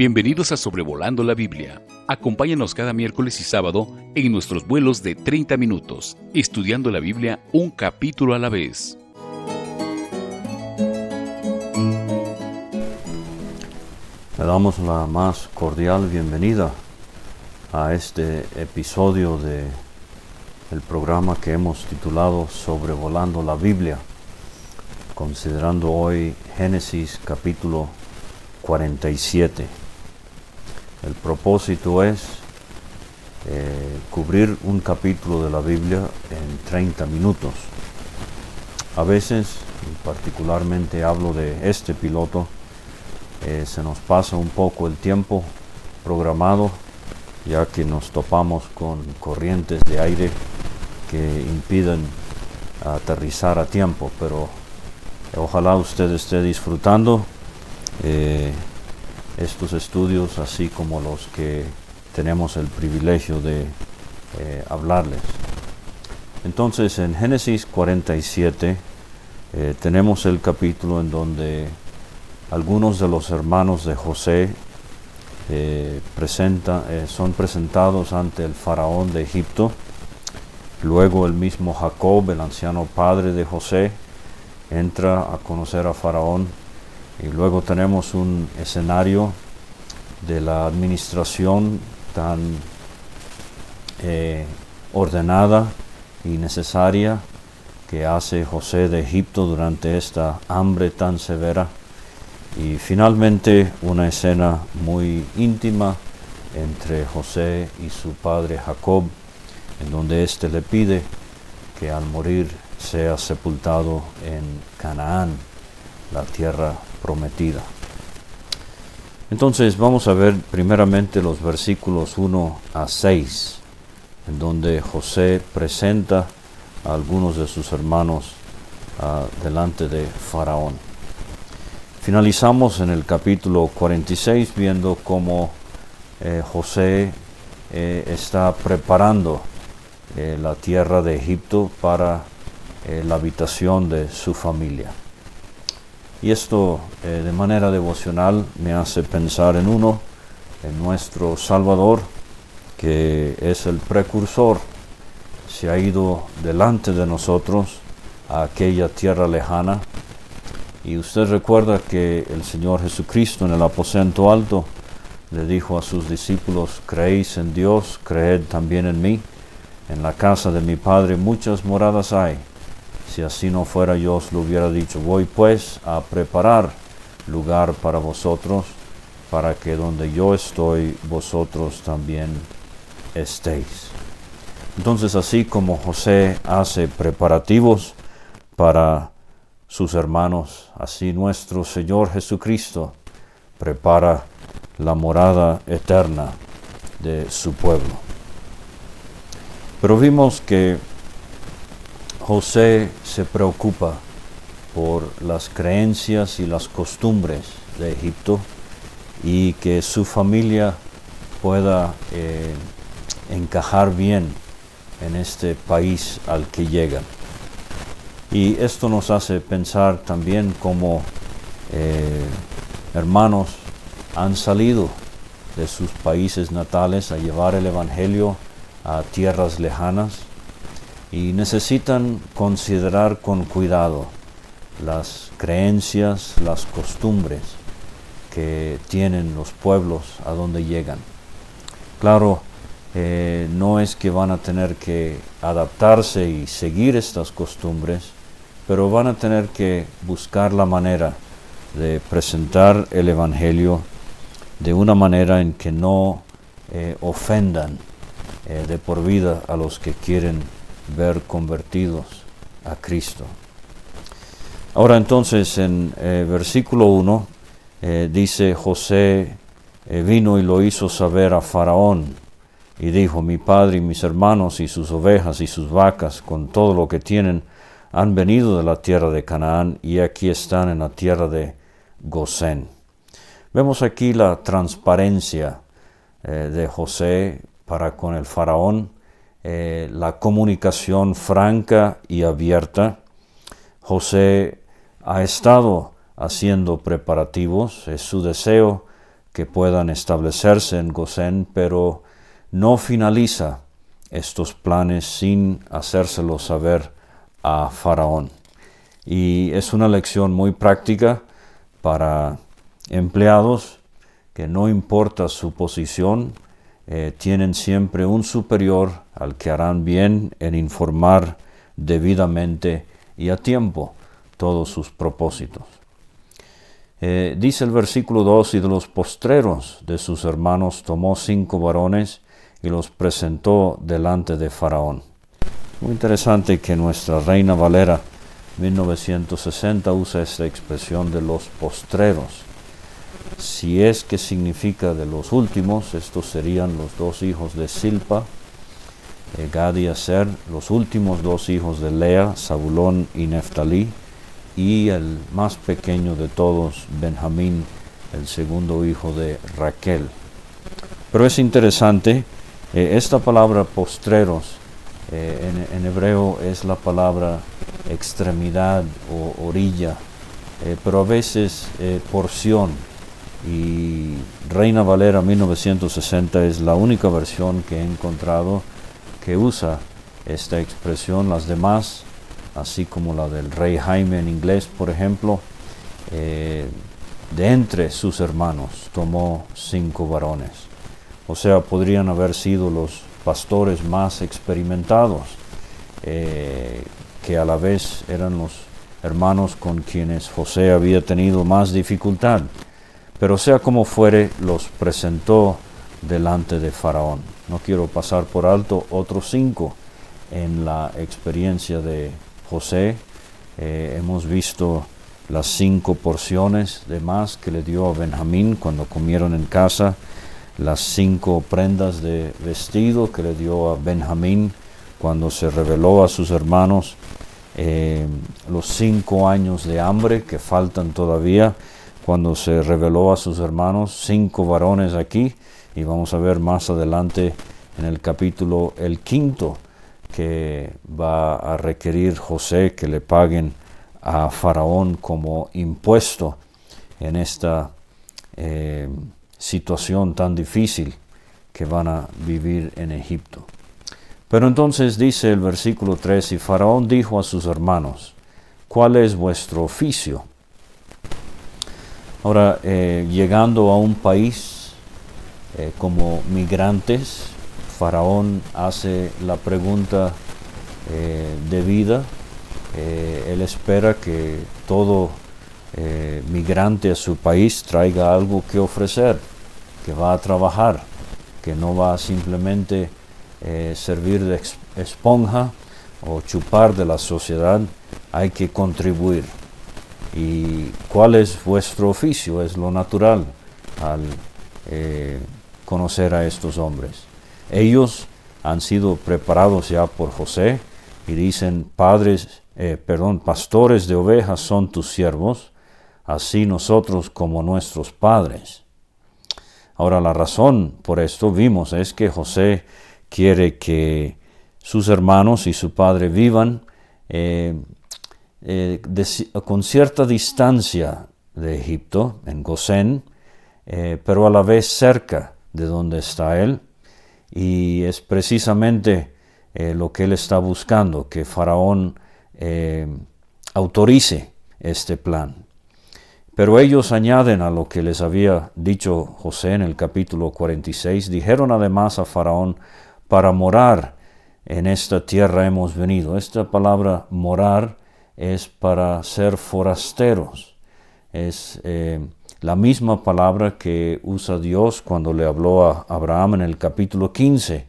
Bienvenidos a Sobrevolando la Biblia. Acompáñanos cada miércoles y sábado en nuestros vuelos de 30 minutos, estudiando la Biblia un capítulo a la vez. Le damos la más cordial bienvenida a este episodio de el programa que hemos titulado Sobrevolando la Biblia, considerando hoy Génesis capítulo 47. El propósito es eh, cubrir un capítulo de la Biblia en 30 minutos. A veces, particularmente hablo de este piloto, eh, se nos pasa un poco el tiempo programado, ya que nos topamos con corrientes de aire que impiden aterrizar a tiempo, pero ojalá usted esté disfrutando eh, estos estudios, así como los que tenemos el privilegio de eh, hablarles. Entonces, en Génesis 47 eh, tenemos el capítulo en donde algunos de los hermanos de José eh, son presentados ante el faraón de Egipto. Luego el mismo Jacob, el anciano padre de José, entra a conocer a Faraón y luego tenemos un escenario de la administración tan eh, ordenada y necesaria que hace José de Egipto durante esta hambre tan severa. Y finalmente una escena muy íntima entre José y su padre Jacob, en donde éste le pide que al morir sea sepultado en Canaán, la tierra prometida. Entonces vamos a ver primeramente los versículos 1 a 6, en donde José presenta a algunos de sus hermanos uh, delante de Faraón. Finalizamos en el capítulo 46 viendo cómo eh, José eh, está preparando eh, la tierra de Egipto para la habitación de su familia. Y esto eh, de manera devocional me hace pensar en uno, en nuestro Salvador, que es el precursor, se ha ido delante de nosotros a aquella tierra lejana. Y usted recuerda que el Señor Jesucristo en el aposento alto le dijo a sus discípulos, creéis en Dios, creed también en mí. En la casa de mi Padre muchas moradas hay si así no fuera yo os lo hubiera dicho, voy pues a preparar lugar para vosotros, para que donde yo estoy, vosotros también estéis. Entonces así como José hace preparativos para sus hermanos, así nuestro Señor Jesucristo prepara la morada eterna de su pueblo. Pero vimos que José se preocupa por las creencias y las costumbres de Egipto y que su familia pueda eh, encajar bien en este país al que llegan. Y esto nos hace pensar también cómo eh, hermanos han salido de sus países natales a llevar el Evangelio a tierras lejanas y necesitan considerar con cuidado las creencias, las costumbres que tienen los pueblos a donde llegan. Claro, eh, no es que van a tener que adaptarse y seguir estas costumbres, pero van a tener que buscar la manera de presentar el Evangelio de una manera en que no eh, ofendan eh, de por vida a los que quieren ver convertidos a Cristo. Ahora entonces en eh, versículo 1 eh, dice José eh, vino y lo hizo saber a Faraón y dijo, mi padre y mis hermanos y sus ovejas y sus vacas con todo lo que tienen han venido de la tierra de Canaán y aquí están en la tierra de Gosén. Vemos aquí la transparencia de José para con el faraón eh, la comunicación franca y abierta. José ha estado haciendo preparativos, es su deseo que puedan establecerse en Gosén, pero no finaliza estos planes sin hacérselo saber a Faraón. Y es una lección muy práctica para empleados que no importa su posición, eh, tienen siempre un superior al que harán bien en informar debidamente y a tiempo todos sus propósitos. Eh, dice el versículo 2, y de los postreros de sus hermanos tomó cinco varones y los presentó delante de Faraón. Muy interesante que nuestra Reina Valera 1960 usa esta expresión de los postreros. Si es que significa de los últimos, estos serían los dos hijos de Silpa, eh, Gad y Aser, los últimos dos hijos de Lea, Zabulón y Neftalí, y el más pequeño de todos, Benjamín, el segundo hijo de Raquel. Pero es interesante, eh, esta palabra postreros eh, en, hebreo es la palabra extremidad o orilla, pero a veces porción. Y Reina Valera 1960 es la única versión que he encontrado que usa esta expresión. Las demás así como la del rey Jaime en inglés, por ejemplo, eh, de entre sus hermanos tomó cinco varones. O sea, podrían haber sido los pastores más experimentados, eh, que a la vez eran los hermanos con quienes José había tenido más dificultad. Pero sea como fuere, los presentó delante de Faraón. No quiero pasar por alto otros cinco en la experiencia de José. Eh, hemos visto las cinco porciones de más que le dio a Benjamín cuando comieron en casa, las cinco prendas de vestido que le dio a Benjamín cuando se reveló a sus hermanos, eh, los cinco años de hambre que faltan todavía cuando se reveló a sus hermanos, cinco varones aquí, y vamos a ver más adelante en el capítulo el quinto que va a requerir José que le paguen a Faraón como impuesto en esta eh, situación tan difícil que van a vivir en Egipto. Pero entonces dice el versículo 3, y Faraón dijo a sus hermanos, ¿cuál es vuestro oficio? Ahora, eh, llegando a un país eh, como migrantes, Faraón hace la pregunta eh, de vida. Eh, él espera que todo migrante a su país traiga algo que ofrecer, que va a trabajar, que no va a simplemente servir de esponja o chupar de la sociedad, hay que contribuir. ¿Y cuál es vuestro oficio? Es lo natural al conocer a estos hombres. Ellos han sido preparados ya por José y dicen, padres, eh, perdón, pastores de ovejas son tus siervos, así nosotros como nuestros padres. Ahora la razón por esto vimos es que José quiere que sus hermanos y su padre vivan eh, eh, con cierta distancia de Egipto, en Gosén, pero a la vez cerca de donde está él, y es precisamente eh, lo que él está buscando, que Faraón eh, autorice este plan. Pero ellos añaden a lo que les había dicho José en el capítulo 46, dijeron además a Faraón, para morar en esta tierra hemos venido. Esta palabra morar es para ser forasteros, es eh, la misma palabra que usa Dios cuando le habló a Abraham en el capítulo 15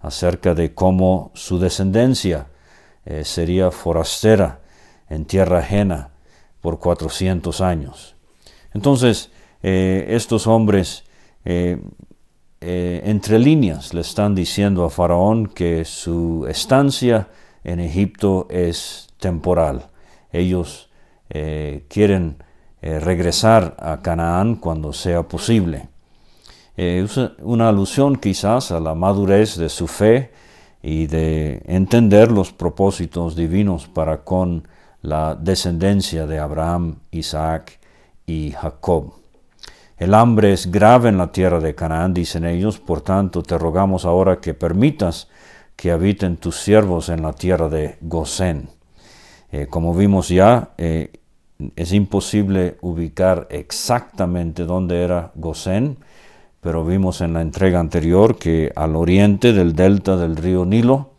acerca de cómo su descendencia eh, sería forastera en tierra ajena por 400 años. Entonces, eh, estos hombres entre líneas le están diciendo a Faraón que su estancia en Egipto es temporal. Ellos quieren eh, regresar a Canaán cuando sea posible. Eh, es una alusión quizás a la madurez de su fe y de entender los propósitos divinos para con la descendencia de Abraham, Isaac y Jacob. El hambre es grave en la tierra de Canaán, dicen ellos, por tanto te rogamos ahora que permitas que habiten tus siervos en la tierra de Gosén. Eh, como vimos ya, eh, es imposible ubicar exactamente dónde era Gosén, pero vimos en la entrega anterior que al oriente del delta del río Nilo,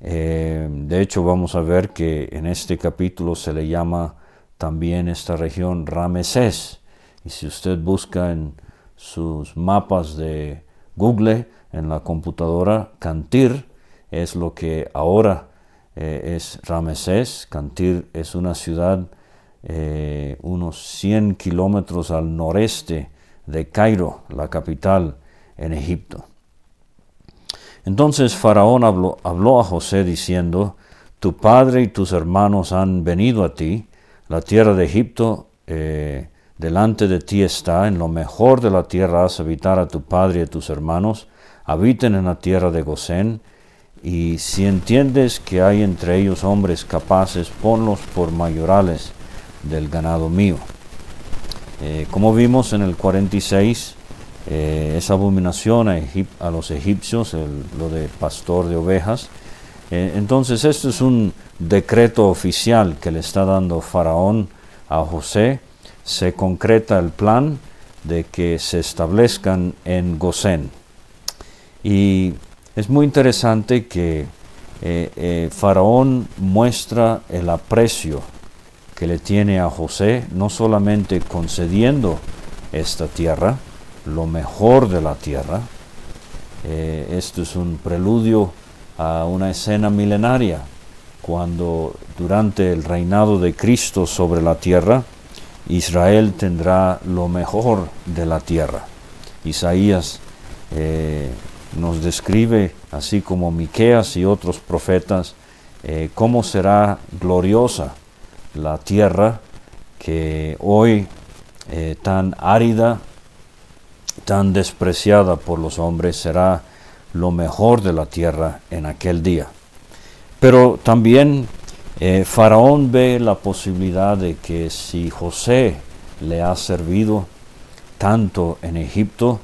eh, de hecho vamos a ver que en este capítulo se le llama también esta región Ramesés. Y si usted busca en sus mapas de Google, en la computadora, Cantir es lo que ahora eh, es Ramesés. Cantir es una ciudad eh, unos 100 kilómetros al noreste de Cairo, la capital en Egipto. Entonces Faraón habló, a José diciendo, Tu padre y tus hermanos han venido a ti, la tierra de Egipto eh, delante de ti está, en lo mejor de la tierra has habitar a tu padre y a tus hermanos, habiten en la tierra de Gosén, y si entiendes que hay entre ellos hombres capaces, ponlos por mayorales del ganado mío. Eh, como vimos en el 46, eh, esa abominación a, los egipcios, lo de pastor de ovejas. Eh, entonces, esto es un decreto oficial que le está dando Faraón a José. Se concreta el plan de que se establezcan en Gosén. Y es muy interesante que Faraón muestra el aprecio que le tiene a José, no solamente concediendo esta tierra, lo mejor de la tierra, eh, esto es un preludio a una escena milenaria, cuando durante el reinado de Cristo sobre la tierra, Israel tendrá lo mejor de la tierra. Isaías eh, nos describe, así como Miqueas y otros profetas, eh, cómo será gloriosa la tierra que hoy eh, tan árida, tan despreciada por los hombres, será lo mejor de la tierra en aquel día. Pero también eh, Faraón ve la posibilidad de que si José le ha servido tanto en Egipto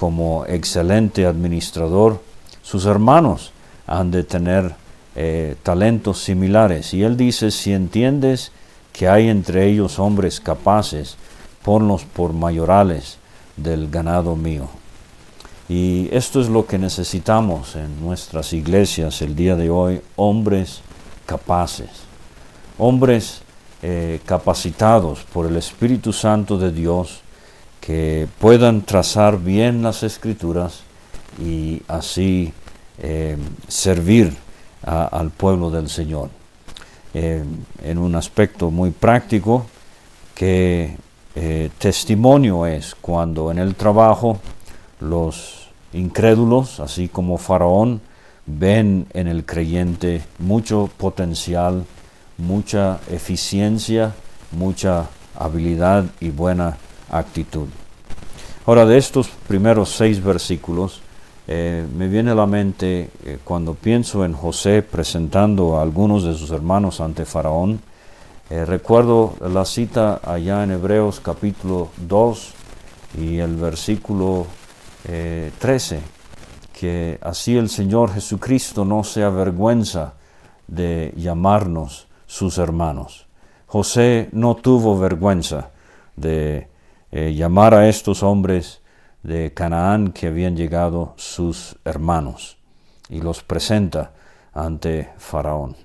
como excelente administrador, sus hermanos han de tener eh, talentos similares. Y él dice, si entiendes que hay entre ellos hombres capaces, ponlos por mayorales del ganado mío. Y esto es lo que necesitamos en nuestras iglesias el día de hoy, hombres capaces, hombres eh, capacitados por el Espíritu Santo de Dios, que puedan trazar bien las escrituras y así eh, servir al pueblo del Señor. Eh, en un aspecto muy práctico, que eh, testimonio es cuando en el trabajo los incrédulos, así como Faraón, ven en el creyente mucho potencial, mucha eficiencia, mucha habilidad y buena actitud. Ahora, de estos primeros seis versículos, eh, me viene a la mente eh, cuando pienso en José presentando a algunos de sus hermanos ante Faraón, eh, recuerdo la cita allá en Hebreos capítulo 2 y el versículo 13, que así el Señor Jesucristo no se avergüenza de llamarnos sus hermanos. José no tuvo vergüenza de llamar a estos hombres de Canaán que habían llegado sus hermanos y los presenta ante Faraón.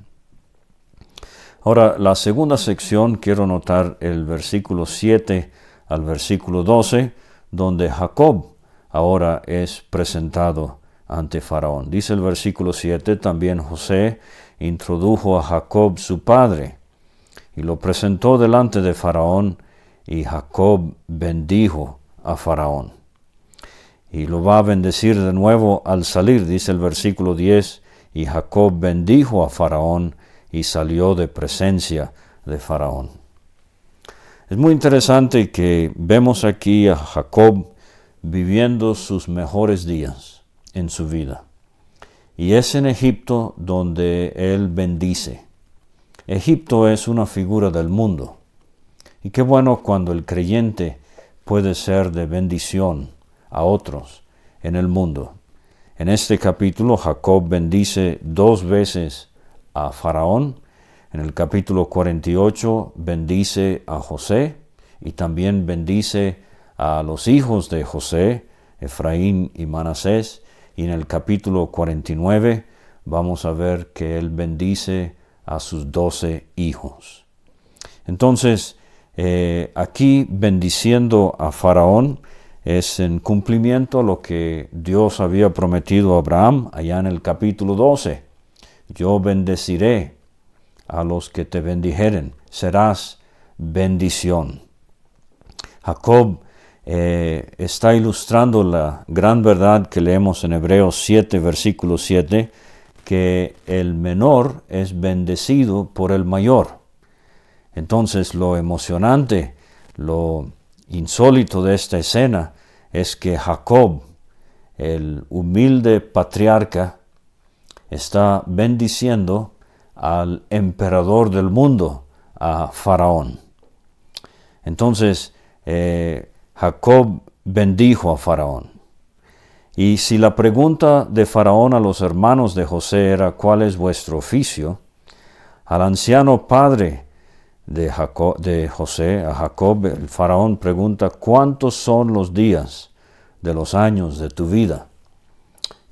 Ahora, la segunda sección, quiero notar el versículo 7 al versículo 12, donde Jacob ahora es presentado ante Faraón. Dice el versículo 7, también José introdujo a Jacob su padre y lo presentó delante de Faraón y Jacob bendijo a Faraón y lo va a bendecir de nuevo al salir, dice el versículo 10, y Jacob bendijo a Faraón y salió de presencia de Faraón. Es muy interesante que vemos aquí a Jacob viviendo sus mejores días en su vida. Y es en Egipto donde él bendice. Egipto es una figura del mundo. Y qué bueno cuando el creyente puede ser de bendición a otros en el mundo. En este capítulo Jacob bendice dos veces a Faraón. En el capítulo 48 bendice a José y también bendice a los hijos de José, Efraín y Manasés. Y en el capítulo 49 vamos a ver que él bendice a sus doce hijos. Entonces, eh, aquí bendiciendo a Faraón es en cumplimiento lo que Dios había prometido a Abraham allá en el capítulo 12. Yo bendeciré a los que te bendijeren, serás bendición. Jacob eh, está ilustrando la gran verdad que leemos en Hebreos 7, versículo 7, que el menor es bendecido por el mayor. Entonces lo emocionante, lo insólito de esta escena es que Jacob, el humilde patriarca, está bendiciendo al emperador del mundo, a Faraón. Entonces, eh, Jacob bendijo a Faraón. Y si la pregunta de Faraón a los hermanos de José era ¿cuál es vuestro oficio? Al anciano padre de, de José, a Jacob, el faraón pregunta ¿cuántos son los días de los años de tu vida?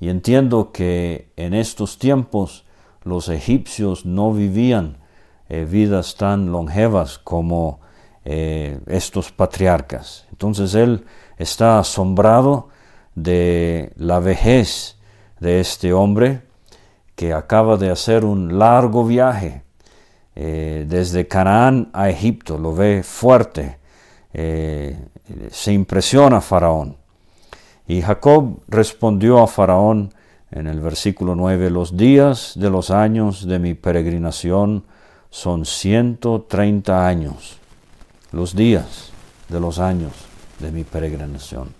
Y entiendo que en estos tiempos los egipcios no vivían eh, vidas tan longevas como eh, estos patriarcas. Entonces él está asombrado de la vejez de este hombre que acaba de hacer un largo viaje eh, desde Canaán a Egipto, lo ve fuerte, eh, se impresiona Faraón. Y Jacob respondió a Faraón en el versículo 9, los días de los años de mi peregrinación son 130 años, los días de los años de mi peregrinación.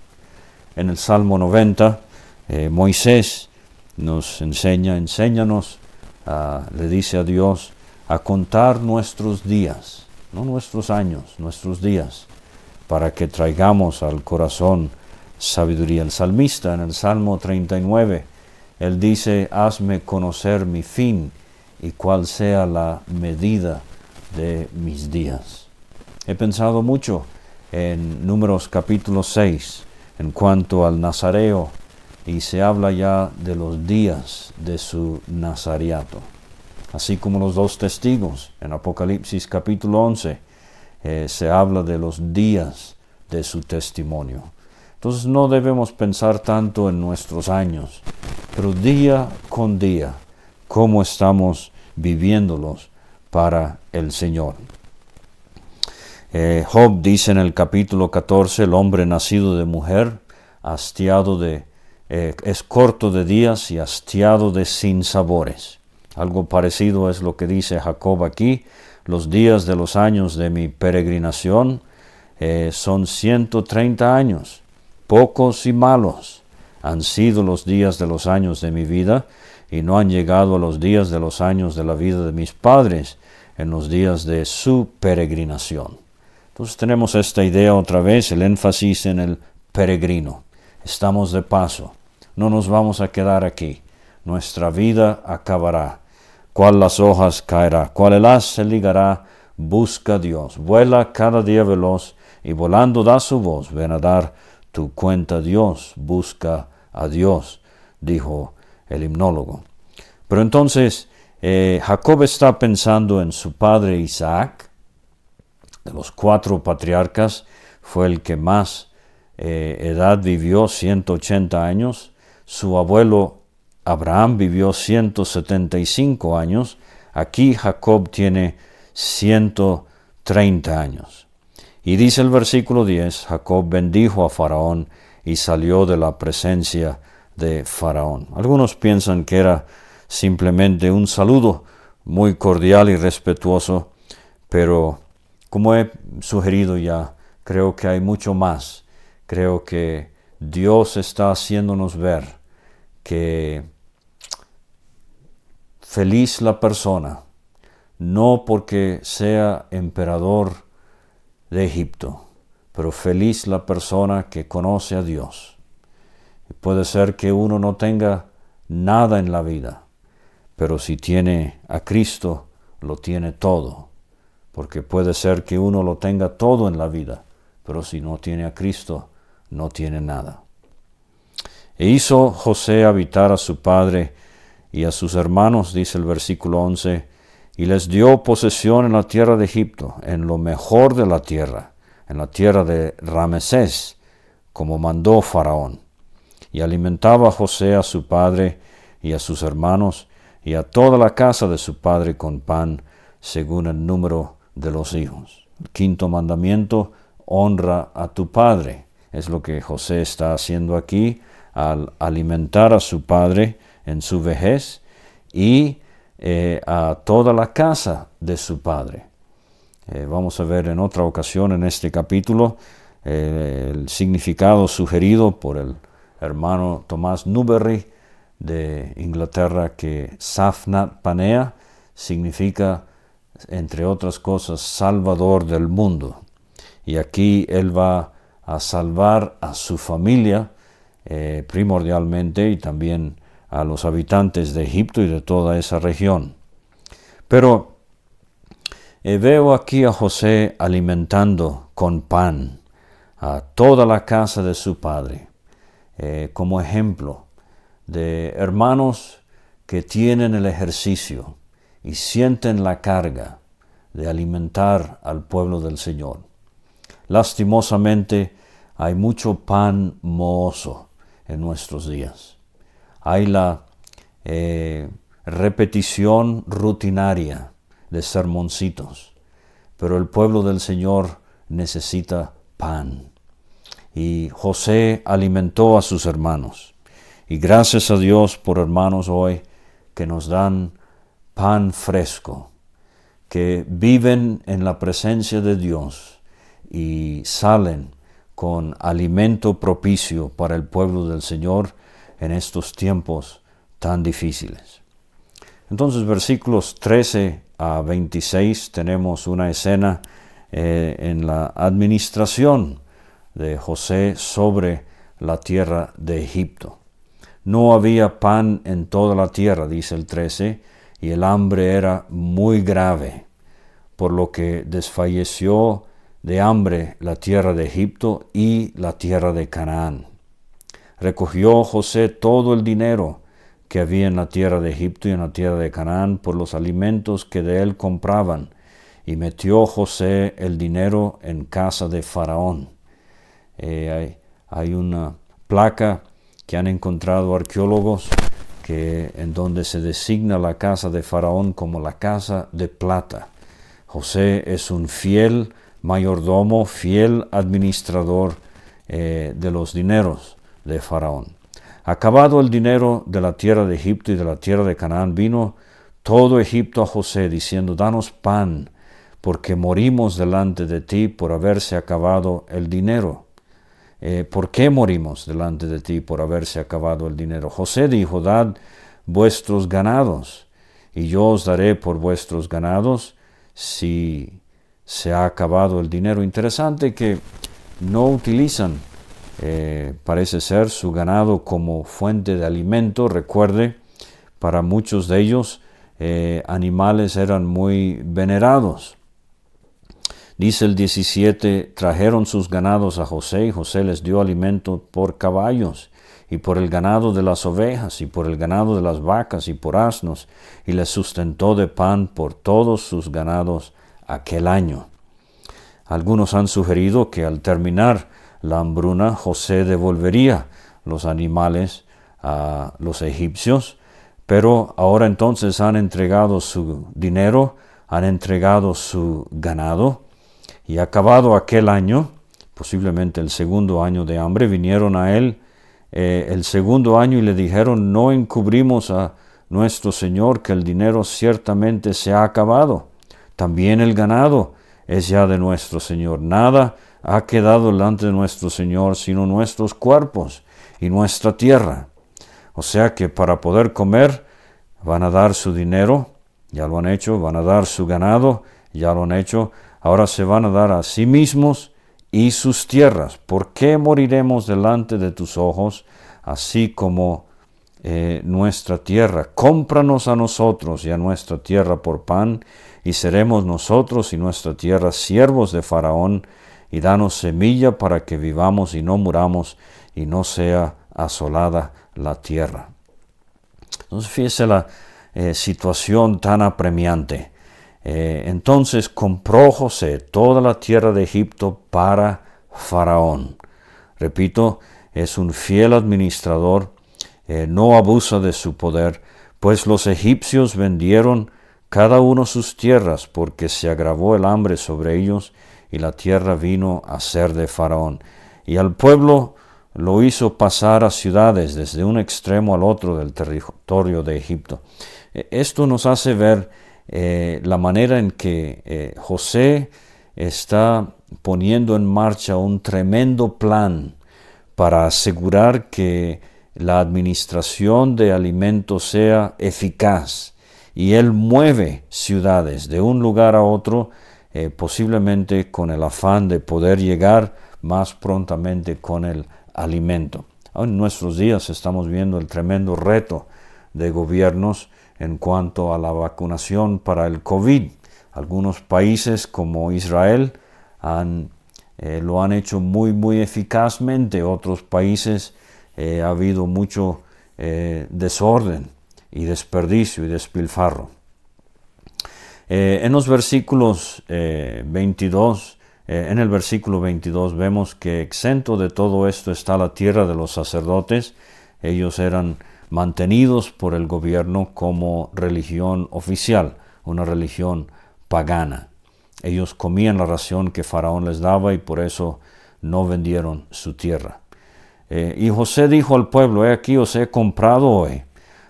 En el Salmo 90, eh, Moisés nos enseña, enséñanos, ah, le dice a Dios, a contar nuestros días, no nuestros años, nuestros días, para que traigamos al corazón sabiduría. El salmista en el Salmo 39, él dice, hazme conocer mi fin y cuál sea la medida de mis días. He pensado mucho en Números capítulo 6 en cuanto al Nazareo y se habla ya de los días de su nazariato así como los dos testigos. En Apocalipsis capítulo 11 eh, se habla de los días de su testimonio. Entonces no debemos pensar tanto en nuestros años, pero día con día, cómo estamos viviéndolos para el Señor. Eh, Job dice en el capítulo 14, el hombre nacido de mujer, hastiado de, eh, es corto de días y hastiado de sinsabores. Algo parecido es lo que dice Jacob aquí. Los días de los años de mi peregrinación eh, son 130 años. Pocos y malos han sido los días de los años de mi vida y no han llegado a los días de los años de la vida de mis padres en los días de su peregrinación. Entonces tenemos esta idea otra vez, el énfasis en el peregrino. Estamos de paso, no nos vamos a quedar aquí, nuestra vida acabará cuál las hojas caerá, cuál el se ligará, busca a Dios, vuela cada día veloz, y volando da su voz, ven a dar tu cuenta a Dios, busca a Dios, dijo el himnólogo. Pero entonces eh, Jacob está pensando en su padre Isaac, de los cuatro patriarcas, fue el que más eh, edad vivió, 180 años, su abuelo Abraham vivió 175 años, aquí Jacob tiene 130 años. Y dice el versículo 10, Jacob bendijo a Faraón y salió de la presencia de Faraón. Algunos piensan que era simplemente un saludo muy cordial y respetuoso, pero como he sugerido ya, creo que hay mucho más. Creo que Dios está haciéndonos ver que Feliz la persona, no porque sea emperador de Egipto, pero feliz la persona que conoce a Dios. Puede ser que uno no tenga nada en la vida, pero si tiene a Cristo, lo tiene todo. Porque puede ser que uno lo tenga todo en la vida, pero si no tiene a Cristo, no tiene nada. E hizo José habitar a su padre y a sus hermanos, dice el versículo 11, y les dio posesión en la tierra de Egipto, en lo mejor de la tierra, en la tierra de Ramesés, como mandó Faraón. Y alimentaba a José a su padre y a sus hermanos y a toda la casa de su padre con pan, según el número de los hijos. El quinto mandamiento, honra a tu padre. Es lo que José está haciendo aquí al alimentar a su padre en su vejez y eh, a toda la casa de su padre. Eh, vamos a ver en otra ocasión en este capítulo eh, el significado sugerido por el hermano Tomás Newberry de Inglaterra que Safnat Panea significa, entre otras cosas, salvador del mundo. Y aquí él va a salvar a su familia primordialmente y también a los habitantes de Egipto y de toda esa región. Pero eh, veo aquí a José alimentando con pan a toda la casa de su padre, eh, como ejemplo de hermanos que tienen el ejercicio y sienten la carga de alimentar al pueblo del Señor. Lastimosamente hay mucho pan mozo en nuestros días hay la eh, repetición rutinaria de sermoncitos, pero el pueblo del Señor necesita pan. Y José alimentó a sus hermanos. Y gracias a Dios por hermanos hoy que nos dan pan fresco, que viven en la presencia de Dios y salen con alimento propicio para el pueblo del Señor en estos tiempos tan difíciles. Entonces, versículos 13 a 26 tenemos una escena eh, en la administración de José sobre la tierra de Egipto. No había pan en toda la tierra, dice el 13, y el hambre era muy grave, por lo que desfalleció de hambre la tierra de Egipto y la tierra de Canaán. Recogió José todo el dinero que había en la tierra de Egipto y en la tierra de Canaán por los alimentos que de él compraban, y metió José el dinero en casa de Faraón. Eh, hay, una placa que han encontrado arqueólogos que, en donde se designa la casa de Faraón como la casa de plata. José es un fiel mayordomo, fiel administrador eh, de los dineros de Faraón. Acabado el dinero de la tierra de Egipto y de la tierra de Canaán, vino todo Egipto a José, diciendo, Danos pan, porque morimos delante de ti por haberse acabado el dinero. Eh, ¿Por qué morimos delante de ti por haberse acabado el dinero? José dijo, Dad vuestros ganados, y yo os daré por vuestros ganados si se ha acabado el dinero. Interesante que no utilizan eh, parece ser su ganado como fuente de alimento. Recuerde, para muchos de ellos eh, animales eran muy venerados. Dice el 17, trajeron sus ganados a José y José les dio alimento por caballos y por el ganado de las ovejas y por el ganado de las vacas y por asnos y les sustentó de pan por todos sus ganados aquel año. Algunos han sugerido que al terminar la hambruna, José devolvería los animales a los egipcios, pero ahora entonces han entregado su dinero, han entregado su ganado, y acabado aquel año, posiblemente el segundo año de hambre, vinieron a él eh, el segundo año y le dijeron, no encubrimos a nuestro Señor que el dinero ciertamente se ha acabado, también el ganado es ya de nuestro Señor, nada ha quedado delante de nuestro Señor, sino nuestros cuerpos y nuestra tierra. O sea que para poder comer van a dar su dinero, ya lo han hecho, van a dar su ganado, ya lo han hecho, ahora se van a dar a sí mismos y sus tierras. ¿Por qué moriremos delante de tus ojos, así como eh, nuestra tierra? Cómpranos a nosotros y a nuestra tierra por pan, y seremos nosotros y nuestra tierra siervos de Faraón, y danos semilla para que vivamos y no muramos, y no sea asolada la tierra. Entonces fíjese la eh, situación tan apremiante. Eh, entonces compró José toda la tierra de Egipto para Faraón. Repito, es un fiel administrador, eh, no abusa de su poder, pues los egipcios vendieron cada uno sus tierras porque se agravó el hambre sobre ellos y la tierra vino a ser de Faraón. Y al pueblo lo hizo pasar a ciudades desde un extremo al otro del territorio de Egipto. E, esto nos hace ver eh, la manera en que eh, José está poniendo en marcha un tremendo plan para asegurar que la administración de alimentos sea eficaz y él mueve ciudades de un lugar a otro eh, posiblemente con el afán de poder llegar más prontamente con el alimento. En nuestros días estamos viendo el tremendo reto de gobiernos en cuanto a la vacunación para el COVID. Algunos países como Israel han, eh, lo han hecho muy, muy eficazmente. Otros países eh, ha habido mucho eh, desorden y desperdicio y despilfarro. En los versículos 22, en el versículo 22 vemos que exento de todo esto está la tierra de los sacerdotes. Ellos eran mantenidos por el gobierno como religión oficial, una religión pagana. Ellos comían la ración que Faraón les daba y por eso no vendieron su tierra. Eh, y José dijo al pueblo, he aquí os he comprado hoy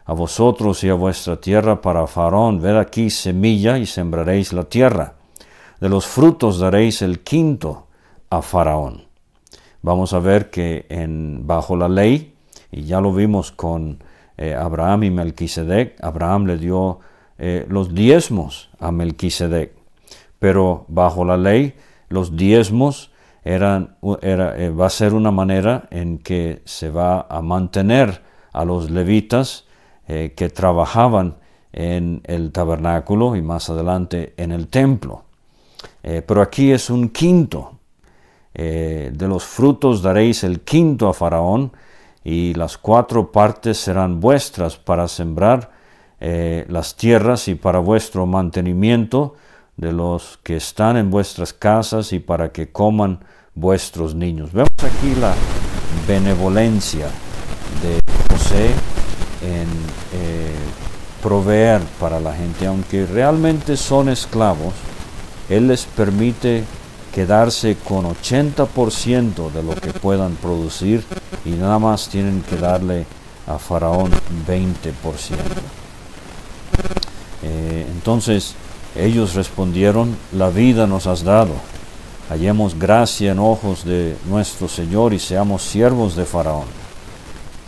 a vosotros y a vuestra tierra para Faraón, ved aquí semilla y sembraréis la tierra. De los frutos daréis el quinto a Faraón. Vamos a ver que en, bajo la ley, y ya lo vimos con eh, Abraham y Melquisedec, Abraham le dio eh, los diezmos a Melquisedec, pero bajo la ley los diezmos eran, era, eh, va a ser una manera en que se va a mantener a los levitas que trabajaban en el tabernáculo y más adelante en el templo. pero aquí es un quinto. de los frutos daréis el quinto a Faraón, y las cuatro partes serán vuestras para sembrar eh, las tierras y para vuestro mantenimiento de los que están en vuestras casas y para que coman vuestros niños. Vemos aquí la benevolencia de José en eh, proveer para la gente, aunque realmente son esclavos, Él les permite quedarse con 80% de lo que puedan producir y nada más tienen que darle a Faraón 20%. Eh, entonces ellos respondieron, la vida nos has dado, hallemos gracia en ojos de nuestro Señor y seamos siervos de Faraón.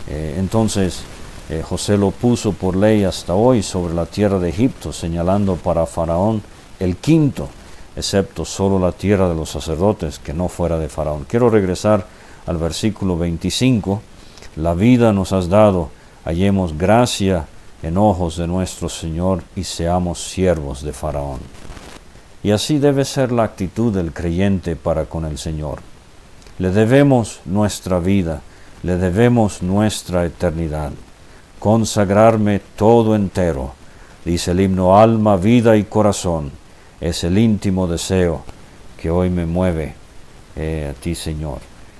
Eh, entonces eh, José lo puso por ley hasta hoy sobre la tierra de Egipto, señalando para Faraón el quinto excepto solo la tierra de los sacerdotes, que no fuera de Faraón. Quiero regresar al versículo 25. La vida nos has dado, hallemos gracia en ojos de nuestro Señor y seamos siervos de Faraón. Y así debe ser la actitud del creyente para con el Señor. Le debemos nuestra vida, le debemos nuestra eternidad. Consagrarme todo entero, dice el himno alma, vida y corazón es el íntimo deseo que hoy me mueve eh, a ti, Señor.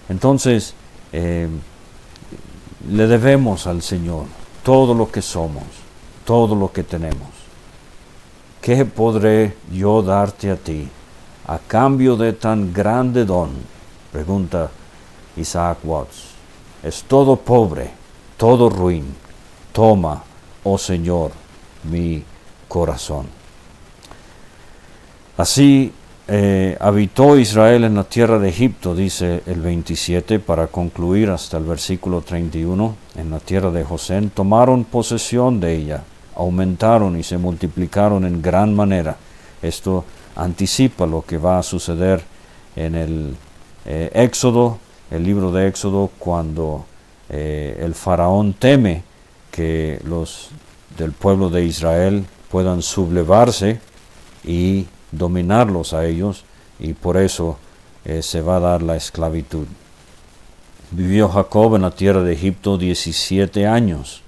Entonces, eh, le debemos al Señor todo lo que somos, todo lo que tenemos. ¿Qué podré yo darte a ti a cambio de tan grande don? Pregunta Isaac Watts. Es todo pobre, todo ruin. Toma, oh Señor, mi corazón. Así eh, habitó Israel en la tierra de Egipto, dice el 27, para concluir hasta el versículo 31, en la tierra de José, tomaron posesión de ella, aumentaron y se multiplicaron en gran manera. Esto anticipa lo que va a suceder en el eh, Éxodo, el libro de Éxodo, cuando eh, el faraón teme que los del pueblo de Israel puedan sublevarse y dominarlos a ellos, y por eso eh, se va a dar la esclavitud. Vivió Jacob en la tierra de Egipto 17 años.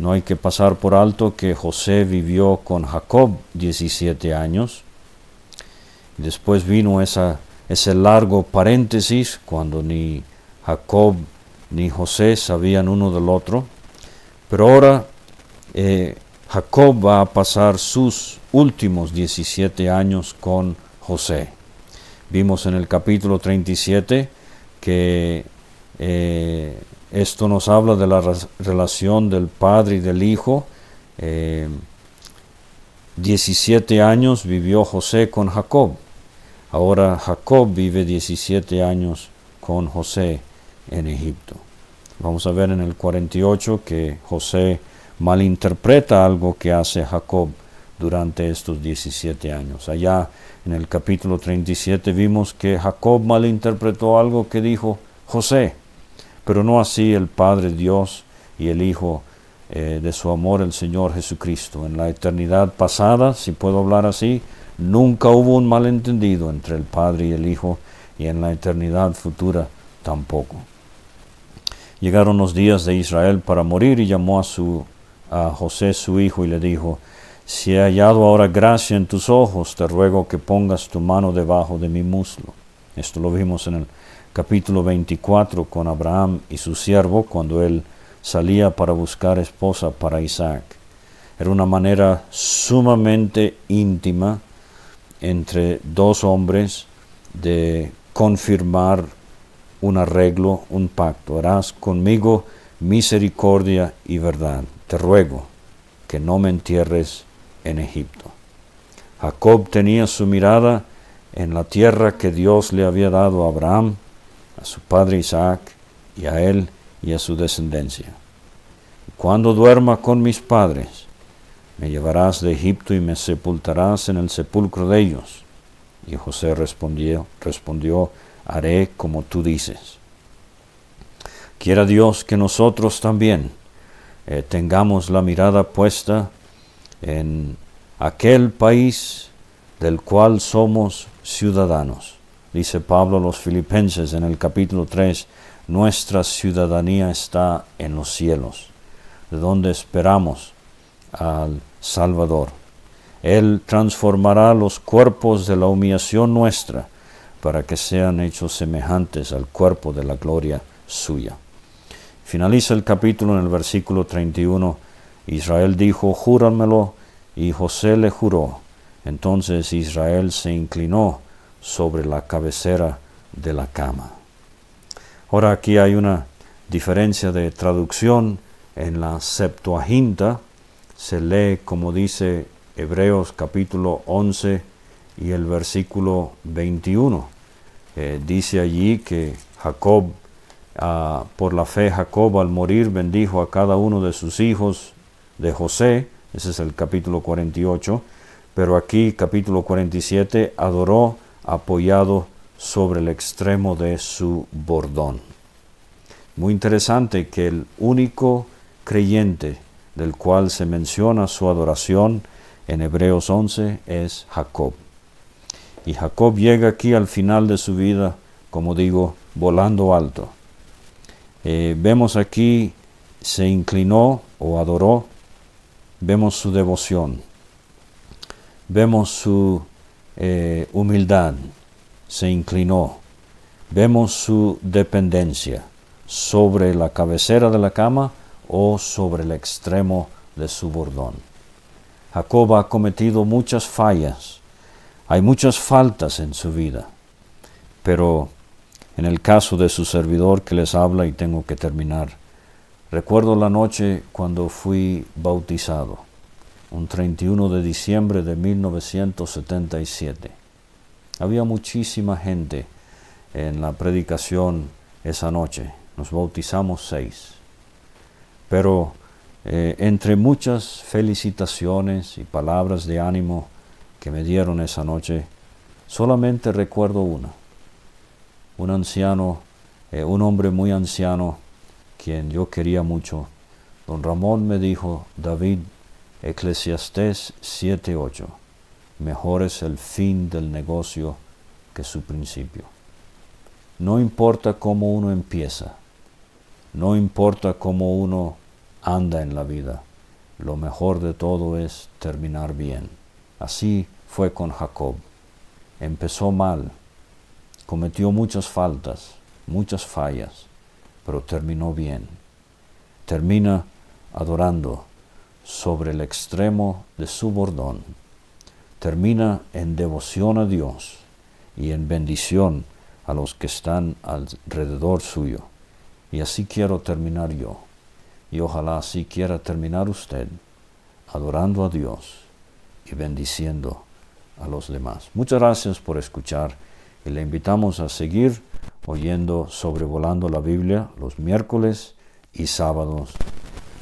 No hay que pasar por alto que José vivió con Jacob 17 años. Después vino esa, ese largo paréntesis cuando ni Jacob ni José sabían uno del otro. Pero ahora eh, Jacob va a pasar sus últimos 17 años con José. Vimos en el capítulo 37 que eh, esto nos habla de la relación del padre y del hijo. 17 eh, años vivió José con Jacob. Ahora Jacob vive 17 años con José en Egipto. Vamos a ver en el 48 que José malinterpreta algo que hace Jacob durante estos 17 años. Allá en el capítulo 37 vimos que Jacob malinterpretó algo que dijo José, pero no así el Padre Dios y el Hijo eh, de su amor, el Señor Jesucristo. En la eternidad pasada, si puedo hablar así, nunca hubo un malentendido entre el Padre y el Hijo, y en la eternidad futura tampoco. Llegaron los días de Israel para morir y llamó a, su, a José su hijo y le dijo, si he hallado ahora gracia en tus ojos, te ruego que pongas tu mano debajo de mi muslo. Esto lo vimos en el capítulo 24 con Abraham y su siervo cuando él salía para buscar esposa para Isaac. Era una manera sumamente íntima entre dos hombres de confirmar un arreglo, un pacto. Harás conmigo misericordia y verdad. Te ruego que no me entierres en Egipto. Jacob tenía su mirada en la tierra que Dios le había dado a Abraham, a su padre Isaac, y a él y a su descendencia. Cuando duerma con mis padres, me llevarás de Egipto y me sepultarás en el sepulcro de ellos. Y José respondió, respondió, haré como tú dices. Quiera Dios que nosotros también eh, tengamos la mirada puesta en aquel país del cual somos ciudadanos. Dice Pablo a los filipenses en el capítulo 3, nuestra ciudadanía está en los cielos, de donde esperamos al Salvador. Él transformará los cuerpos de la humillación nuestra para que sean hechos semejantes al cuerpo de la gloria suya. Finaliza el capítulo en el versículo 31 Israel dijo, júramelo, y José le juró. Entonces Israel se inclinó sobre la cabecera de la cama. Ahora aquí hay una diferencia de traducción. En la Septuaginta se lee como dice Hebreos capítulo 11 y el versículo 21. Eh, dice allí que Jacob, ah, por la fe Jacob al morir bendijo a cada uno de sus hijos de José, ese es el capítulo 48, pero aquí capítulo 47 adoró apoyado sobre el extremo de su bordón. Muy interesante que el único creyente del cual se menciona su adoración en Hebreos 11 es Jacob. Y Jacob llega aquí al final de su vida, como digo, volando alto. Eh, vemos aquí se inclinó o adoró. Vemos su devoción, vemos su eh, humildad, se inclinó, vemos su dependencia sobre la cabecera de la cama o sobre el extremo de su bordón. Jacob ha cometido muchas fallas, hay muchas faltas en su vida, pero en el caso de su servidor que les habla y tengo que terminar, Recuerdo la noche cuando fui bautizado, un 31 de diciembre de 1977. Había muchísima gente en la predicación esa noche. Nos bautizamos seis. Pero eh, entre muchas felicitaciones y palabras de ánimo que me dieron esa noche, solamente recuerdo una. un anciano, eh, un hombre muy anciano, quien yo quería mucho, don Ramón me dijo, David, Eclesiastés 7.8, mejor es el fin del negocio que su principio. No importa cómo uno empieza, no importa cómo uno anda en la vida, lo mejor de todo es terminar bien. Así fue con Jacob. Empezó mal, cometió muchas faltas, muchas fallas, pero terminó bien. Termina adorando sobre el extremo de su bordón. Termina en devoción a Dios y en bendición a los que están alrededor suyo. Y así quiero terminar yo. Y ojalá así quiera terminar usted, adorando a Dios y bendiciendo a los demás. Muchas gracias por escuchar y le invitamos a seguir oyendo sobrevolando la Biblia los miércoles y sábados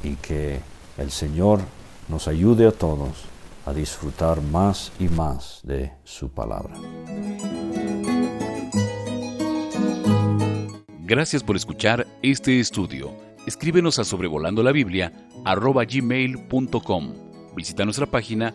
y que el Señor nos ayude a todos a disfrutar más y más de su palabra. Gracias por escuchar este estudio. Escríbenos a sobrevolando la Biblia. Visita nuestra página